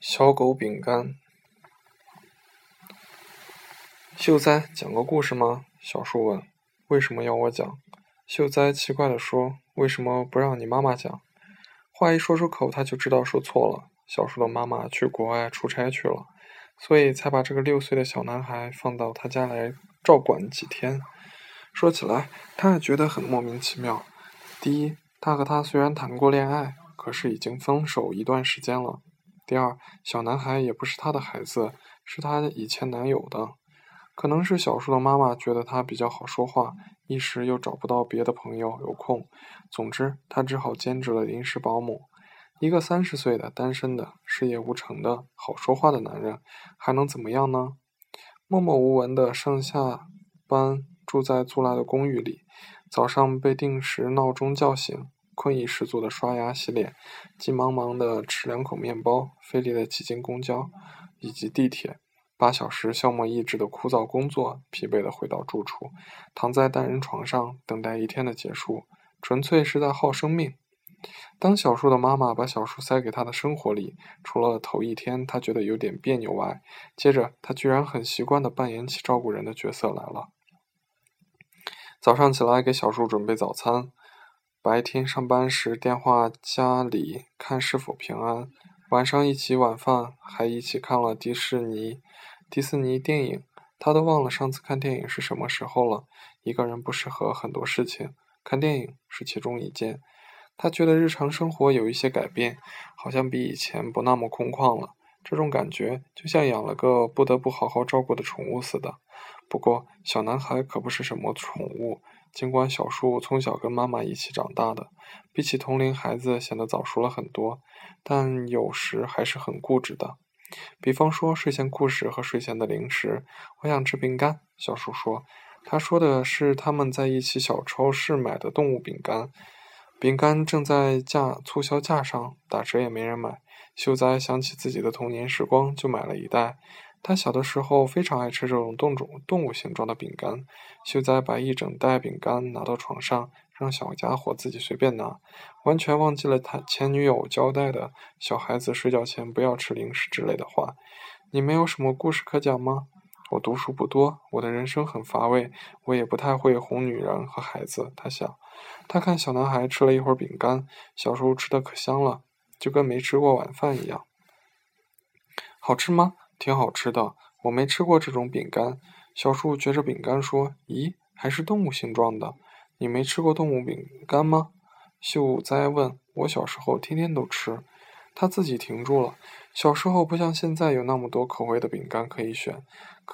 小狗饼干。秀哉，讲个故事吗？小树问。为什么要我讲？秀哉奇怪地说。为什么不让你妈妈讲？话一说出口，他就知道说错了。小树的妈妈去国外出差去了，所以才把这个六岁的小男孩放到他家来照管几天。说起来，他也觉得很莫名其妙。第一，他和他虽然谈过恋爱，可是已经分手一段时间了。第二，小男孩也不是他的孩子，是他以前男友的。可能是小树的妈妈觉得他比较好说话，一时又找不到别的朋友有空。总之，他只好兼职了临时保姆。一个三十岁的单身的事业无成的好说话的男人，还能怎么样呢？默默无闻的上下班，住在租来的公寓里，早上被定时闹钟叫醒。困意十足的刷牙洗脸，急忙忙的吃两口面包，费力的挤进公交以及地铁，八小时消磨意志的枯燥工作，疲惫的回到住处，躺在单人床上等待一天的结束，纯粹是在耗生命。当小树的妈妈把小树塞给他的生活里，除了头一天他觉得有点别扭外，接着他居然很习惯的扮演起照顾人的角色来了。早上起来给小树准备早餐。白天上班时电话家里看是否平安，晚上一起晚饭，还一起看了迪士尼迪士尼电影。他都忘了上次看电影是什么时候了。一个人不适合很多事情，看电影是其中一件。他觉得日常生活有一些改变，好像比以前不那么空旷了。这种感觉就像养了个不得不好好照顾的宠物似的。不过小男孩可不是什么宠物。尽管小树从小跟妈妈一起长大的，比起同龄孩子显得早熟了很多，但有时还是很固执的。比方说睡前故事和睡前的零食。我想吃饼干，小树说。他说的是他们在一起小超市买的动物饼干。饼干正在架促销架上，打折也没人买。秀哉想起自己的童年时光，就买了一袋。他小的时候非常爱吃这种动种动物形状的饼干。秀哉把一整袋饼干拿到床上，让小家伙自己随便拿，完全忘记了他前女友交代的小孩子睡觉前不要吃零食之类的话。你没有什么故事可讲吗？我读书不多，我的人生很乏味，我也不太会哄女人和孩子。他想，他看小男孩吃了一会儿饼干，小时候吃的可香了，就跟没吃过晚饭一样。好吃吗？挺好吃的，我没吃过这种饼干。小树嚼着饼干说：“咦，还是动物形状的？你没吃过动物饼干吗？”秀哉问。“我小时候天天都吃。”他自己停住了。小时候不像现在有那么多口味的饼干可以选，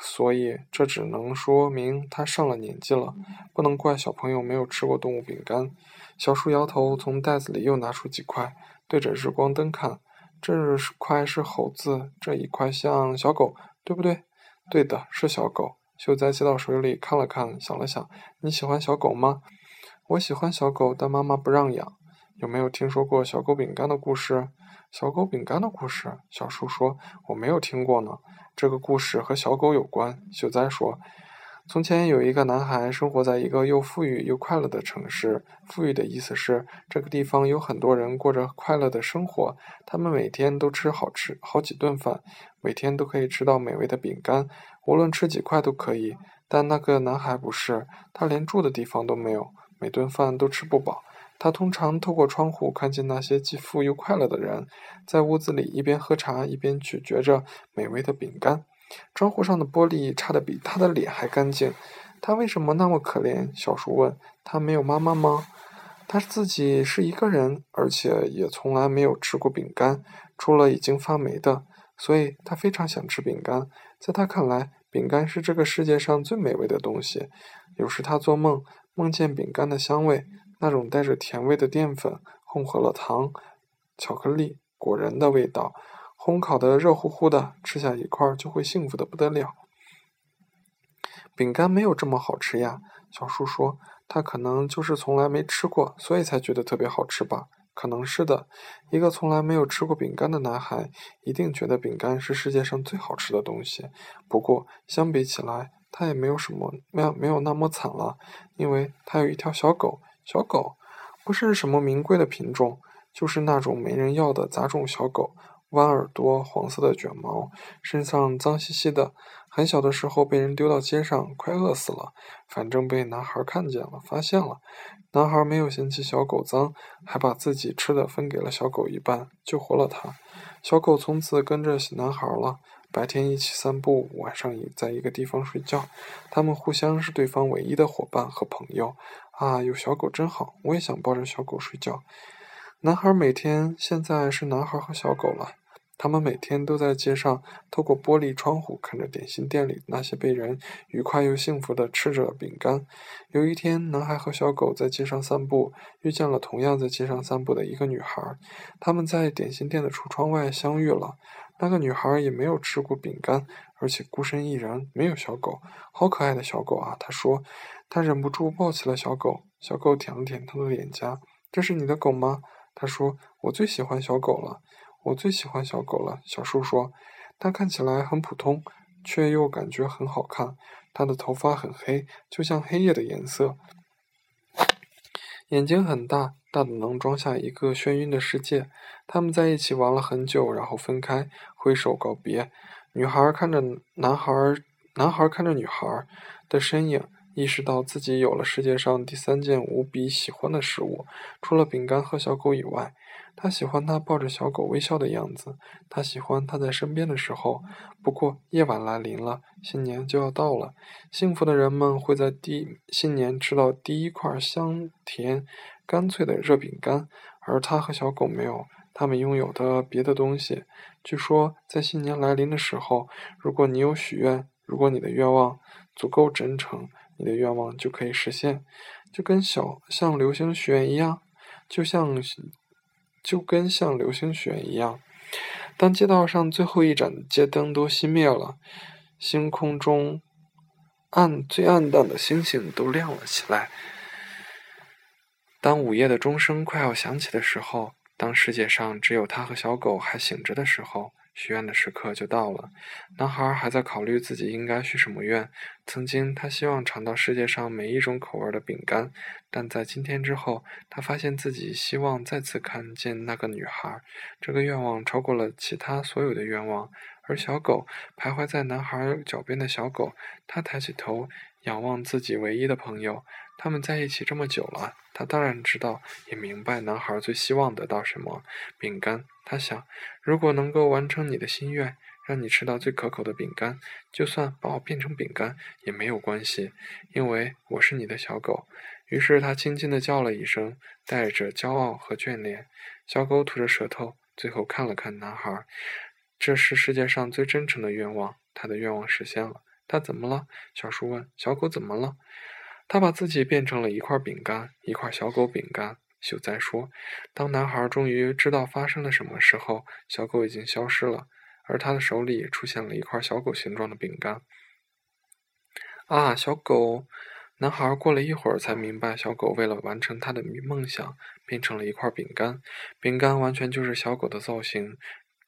所以这只能说明他上了年纪了。不能怪小朋友没有吃过动物饼干。小树摇头，从袋子里又拿出几块，对着日光灯看。这是块是猴子，这一块像小狗，对不对？对的，是小狗。秀哉接到手里看了看，想了想，你喜欢小狗吗？我喜欢小狗，但妈妈不让养。有没有听说过小狗饼干的故事？小狗饼干的故事？小树说，我没有听过呢。这个故事和小狗有关。秀哉说。从前有一个男孩生活在一个又富裕又快乐的城市。富裕的意思是这个地方有很多人过着快乐的生活，他们每天都吃好吃好几顿饭，每天都可以吃到美味的饼干，无论吃几块都可以。但那个男孩不是，他连住的地方都没有，每顿饭都吃不饱。他通常透过窗户看见那些既富又快乐的人，在屋子里一边喝茶一边咀嚼着美味的饼干。窗户上的玻璃擦得比他的脸还干净。他为什么那么可怜？小树问。他没有妈妈吗？他自己是一个人，而且也从来没有吃过饼干，除了已经发霉的。所以他非常想吃饼干。在他看来，饼干是这个世界上最美味的东西。有时他做梦，梦见饼干的香味，那种带着甜味的淀粉，混合了糖、巧克力、果仁的味道。烘烤的热乎乎的，吃下一块就会幸福的不得了。饼干没有这么好吃呀，小树说。他可能就是从来没吃过，所以才觉得特别好吃吧？可能是的。一个从来没有吃过饼干的男孩，一定觉得饼干是世界上最好吃的东西。不过相比起来，他也没有什么没有没有那么惨了，因为他有一条小狗。小狗不是什么名贵的品种，就是那种没人要的杂种小狗。弯耳朵，黄色的卷毛，身上脏兮兮的。很小的时候被人丢到街上，快饿死了。反正被男孩看见了，发现了。男孩没有嫌弃小狗脏，还把自己吃的分给了小狗一半，救活了它。小狗从此跟着男孩了，白天一起散步，晚上也在一个地方睡觉。他们互相是对方唯一的伙伴和朋友。啊，有小狗真好，我也想抱着小狗睡觉。男孩每天现在是男孩和小狗了。他们每天都在街上，透过玻璃窗户看着点心店里那些被人愉快又幸福地吃着饼干。有一天，男孩和小狗在街上散步，遇见了同样在街上散步的一个女孩。他们在点心店的橱窗外相遇了。那个女孩也没有吃过饼干，而且孤身一人，没有小狗。好可爱的小狗啊！她说。她忍不住抱起了小狗。小狗舔了舔她的脸颊。“这是你的狗吗？”她说。“我最喜欢小狗了。”我最喜欢小狗了，小树说。它看起来很普通，却又感觉很好看。它的头发很黑，就像黑夜的颜色。眼睛很大，大的能装下一个眩晕的世界。他们在一起玩了很久，然后分开，挥手告别。女孩看着男孩，男孩看着女孩的身影，意识到自己有了世界上第三件无比喜欢的事物，除了饼干和小狗以外。他喜欢他抱着小狗微笑的样子，他喜欢他在身边的时候。不过夜晚来临了，新年就要到了。幸福的人们会在第新年吃到第一块香甜、干脆的热饼干，而他和小狗没有，他们拥有的别的东西。据说在新年来临的时候，如果你有许愿，如果你的愿望足够真诚，你的愿望就可以实现，就跟小像流星许愿一样，就像。就跟像流星许愿一样，当街道上最后一盏街灯都熄灭了，星空中暗最暗淡的星星都亮了起来。当午夜的钟声快要响起的时候，当世界上只有他和小狗还醒着的时候。许愿的时刻就到了，男孩还在考虑自己应该许什么愿。曾经，他希望尝到世界上每一种口味的饼干，但在今天之后，他发现自己希望再次看见那个女孩。这个愿望超过了其他所有的愿望。而小狗徘徊在男孩脚边的小狗，他抬起头仰望自己唯一的朋友。他们在一起这么久了，他当然知道，也明白男孩最希望得到什么——饼干。他想，如果能够完成你的心愿，让你吃到最可口的饼干，就算把我变成饼干也没有关系，因为我是你的小狗。于是他轻轻地叫了一声，带着骄傲和眷恋。小狗吐着舌头，最后看了看男孩。这是世界上最真诚的愿望，他的愿望实现了。他怎么了？小树问。小狗怎么了？他把自己变成了一块饼干，一块小狗饼干。秀哉说：“当男孩终于知道发生了什么时候，小狗已经消失了，而他的手里出现了一块小狗形状的饼干。”啊，小狗！男孩过了一会儿才明白，小狗为了完成他的梦想，变成了一块饼干。饼干完全就是小狗的造型，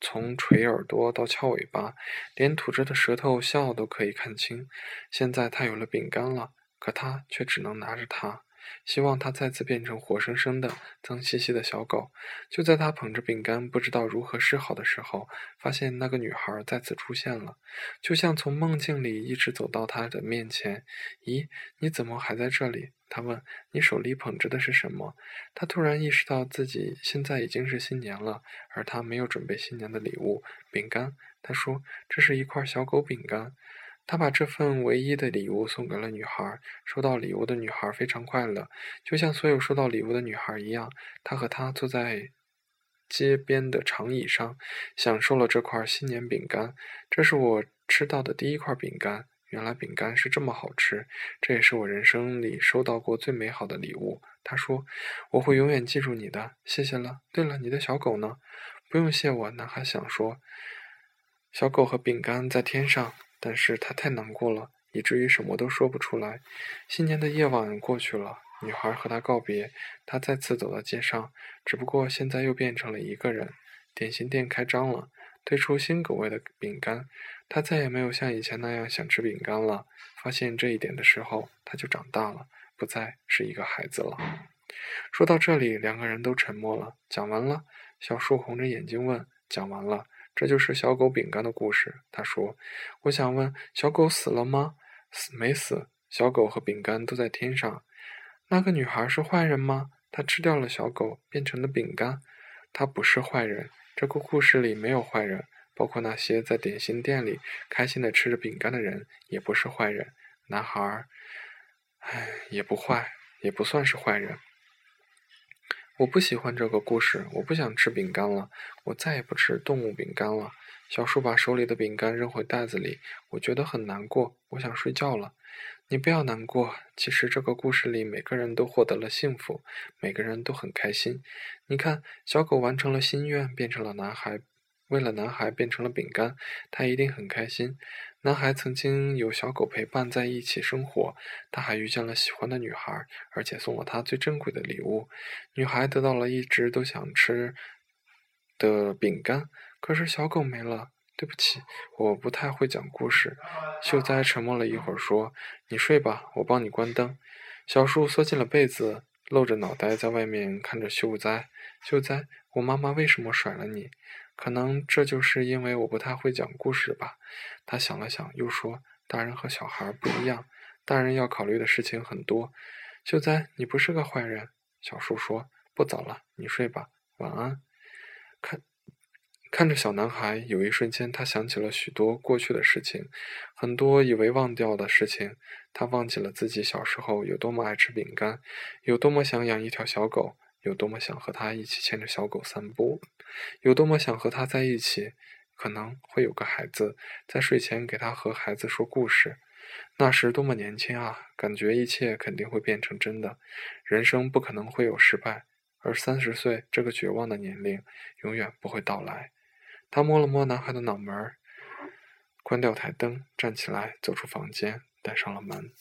从垂耳朵到翘尾巴，连吐着的舌头笑都可以看清。现在他有了饼干了。可他却只能拿着它，希望它再次变成活生生的脏兮兮的小狗。就在他捧着饼干，不知道如何是好的时候，发现那个女孩再次出现了，就像从梦境里一直走到他的面前。咦，你怎么还在这里？他问。你手里捧着的是什么？他突然意识到自己现在已经是新年了，而他没有准备新年的礼物——饼干。他说：“这是一块小狗饼干。”他把这份唯一的礼物送给了女孩。收到礼物的女孩非常快乐，就像所有收到礼物的女孩一样。她和她坐在街边的长椅上，享受了这块新年饼干。这是我吃到的第一块饼干。原来饼干是这么好吃。这也是我人生里收到过最美好的礼物。他说：“我会永远记住你的。”谢谢了。对了，你的小狗呢？不用谢我。男孩想说：“小狗和饼干在天上。”但是他太难过了，以至于什么都说不出来。新年的夜晚过去了，女孩和他告别，他再次走到街上，只不过现在又变成了一个人。点心店开张了，推出新口味的饼干，他再也没有像以前那样想吃饼干了。发现这一点的时候，他就长大了，不再是一个孩子了。说到这里，两个人都沉默了。讲完了，小树红着眼睛问：“讲完了？”这就是小狗饼干的故事。他说：“我想问，小狗死了吗？死没死？小狗和饼干都在天上。那个女孩是坏人吗？她吃掉了小狗，变成了饼干。她不是坏人。这个故事里没有坏人，包括那些在点心店里开心的吃着饼干的人，也不是坏人。男孩，唉，也不坏，也不算是坏人。”我不喜欢这个故事，我不想吃饼干了，我再也不吃动物饼干了。小树把手里的饼干扔回袋子里，我觉得很难过，我想睡觉了。你不要难过，其实这个故事里每个人都获得了幸福，每个人都很开心。你看，小狗完成了心愿，变成了男孩。为了男孩变成了饼干，他一定很开心。男孩曾经有小狗陪伴在一起生活，他还遇见了喜欢的女孩，而且送了他最珍贵的礼物。女孩得到了一直都想吃的饼干，可是小狗没了。对不起，我不太会讲故事。秀哉沉默了一会儿，说：“你睡吧，我帮你关灯。”小树缩进了被子，露着脑袋在外面看着秀哉。秀哉，我妈妈为什么甩了你？可能这就是因为我不太会讲故事吧。他想了想，又说：“大人和小孩不一样，大人要考虑的事情很多。”秀哉，你不是个坏人。小树说：“不早了，你睡吧，晚安。”看，看着小男孩，有一瞬间，他想起了许多过去的事情，很多以为忘掉的事情。他忘记了自己小时候有多么爱吃饼干，有多么想养一条小狗。有多么想和他一起牵着小狗散步，有多么想和他在一起，可能会有个孩子，在睡前给他和孩子说故事。那时多么年轻啊，感觉一切肯定会变成真的，人生不可能会有失败，而三十岁这个绝望的年龄永远不会到来。他摸了摸男孩的脑门儿，关掉台灯，站起来走出房间，带上了门。